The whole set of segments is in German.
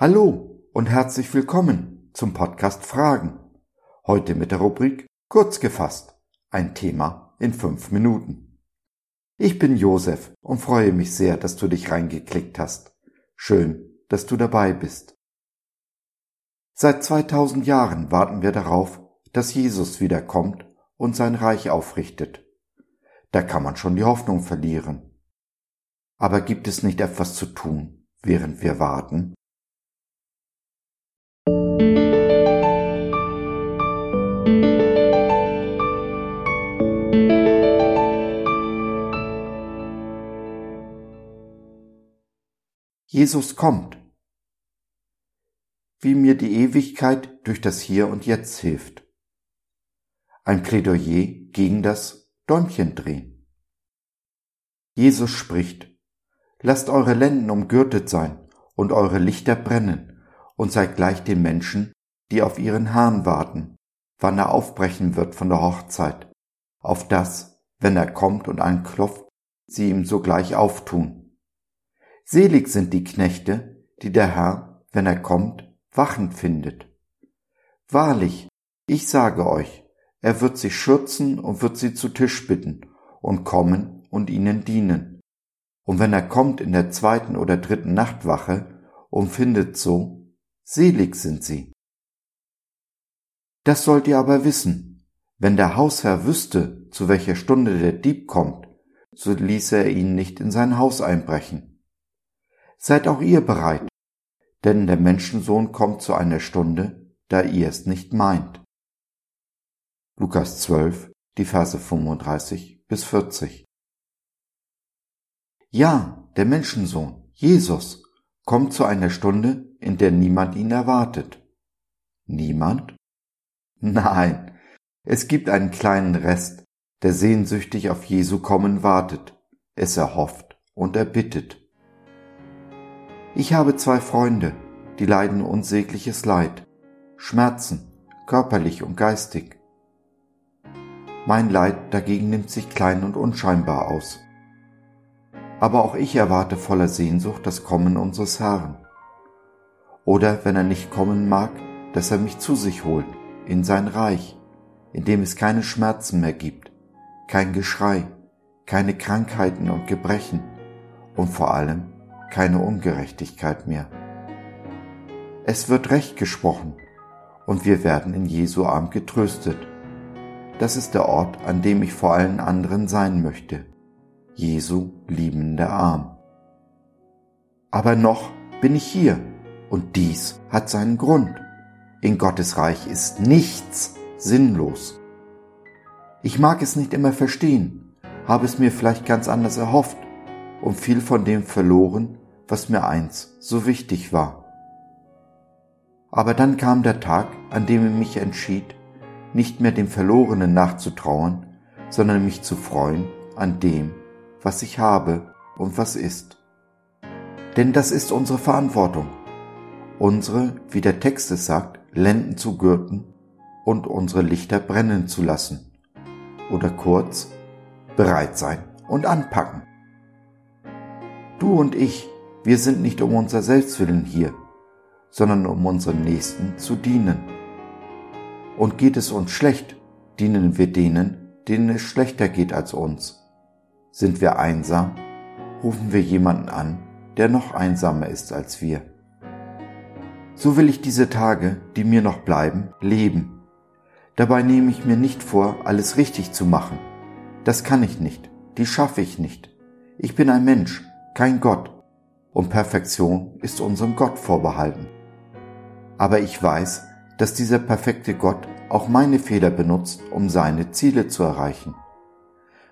Hallo und herzlich willkommen zum Podcast Fragen. Heute mit der Rubrik Kurz gefasst. Ein Thema in fünf Minuten. Ich bin Josef und freue mich sehr, dass du dich reingeklickt hast. Schön, dass du dabei bist. Seit 2000 Jahren warten wir darauf, dass Jesus wiederkommt und sein Reich aufrichtet. Da kann man schon die Hoffnung verlieren. Aber gibt es nicht etwas zu tun, während wir warten? Jesus kommt. Wie mir die Ewigkeit durch das Hier und Jetzt hilft. Ein Plädoyer gegen das Däumchendrehen. Jesus spricht, Lasst eure Lenden umgürtet sein und eure Lichter brennen und seid gleich den Menschen, die auf ihren Herrn warten, wann er aufbrechen wird von der Hochzeit, auf das, wenn er kommt und anklopft, sie ihm sogleich auftun. Selig sind die Knechte, die der Herr, wenn er kommt, wachend findet. Wahrlich, ich sage euch, er wird sie schürzen und wird sie zu Tisch bitten und kommen und ihnen dienen. Und wenn er kommt in der zweiten oder dritten Nachtwache und findet so, selig sind sie. Das sollt ihr aber wissen. Wenn der Hausherr wüsste, zu welcher Stunde der Dieb kommt, so ließe er ihn nicht in sein Haus einbrechen. Seid auch ihr bereit, denn der Menschensohn kommt zu einer Stunde, da ihr es nicht meint. Lukas 12, die Verse 35 bis 40. Ja, der Menschensohn, Jesus, kommt zu einer Stunde, in der niemand ihn erwartet. Niemand? Nein, es gibt einen kleinen Rest, der sehnsüchtig auf Jesu kommen wartet, es erhofft und erbittet. Ich habe zwei Freunde, die leiden unsägliches Leid, Schmerzen, körperlich und geistig. Mein Leid dagegen nimmt sich klein und unscheinbar aus. Aber auch ich erwarte voller Sehnsucht das Kommen unseres Herrn. Oder wenn er nicht kommen mag, dass er mich zu sich holt, in sein Reich, in dem es keine Schmerzen mehr gibt, kein Geschrei, keine Krankheiten und Gebrechen und vor allem keine Ungerechtigkeit mehr. Es wird Recht gesprochen und wir werden in Jesu Arm getröstet. Das ist der Ort, an dem ich vor allen anderen sein möchte. Jesu liebender Arm. Aber noch bin ich hier und dies hat seinen Grund. In Gottes Reich ist nichts sinnlos. Ich mag es nicht immer verstehen, habe es mir vielleicht ganz anders erhofft und viel von dem verloren, was mir einst so wichtig war. Aber dann kam der Tag, an dem ich mich entschied, nicht mehr dem Verlorenen nachzutrauern, sondern mich zu freuen an dem, was ich habe und was ist. Denn das ist unsere Verantwortung, unsere, wie der Text es sagt, Lenden zu gürten und unsere Lichter brennen zu lassen. Oder kurz, bereit sein und anpacken. Du und ich wir sind nicht um unser Selbstwillen hier, sondern um unseren Nächsten zu dienen. Und geht es uns schlecht, dienen wir denen, denen es schlechter geht als uns. Sind wir einsam, rufen wir jemanden an, der noch einsamer ist als wir. So will ich diese Tage, die mir noch bleiben, leben. Dabei nehme ich mir nicht vor, alles richtig zu machen. Das kann ich nicht, die schaffe ich nicht. Ich bin ein Mensch, kein Gott und Perfektion ist unserem Gott vorbehalten. Aber ich weiß, dass dieser perfekte Gott auch meine Fehler benutzt, um seine Ziele zu erreichen.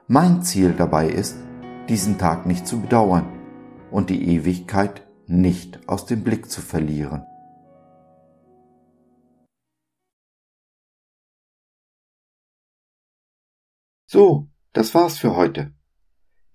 Mein Ziel dabei ist, diesen Tag nicht zu bedauern und die Ewigkeit nicht aus dem Blick zu verlieren. So, das war's für heute.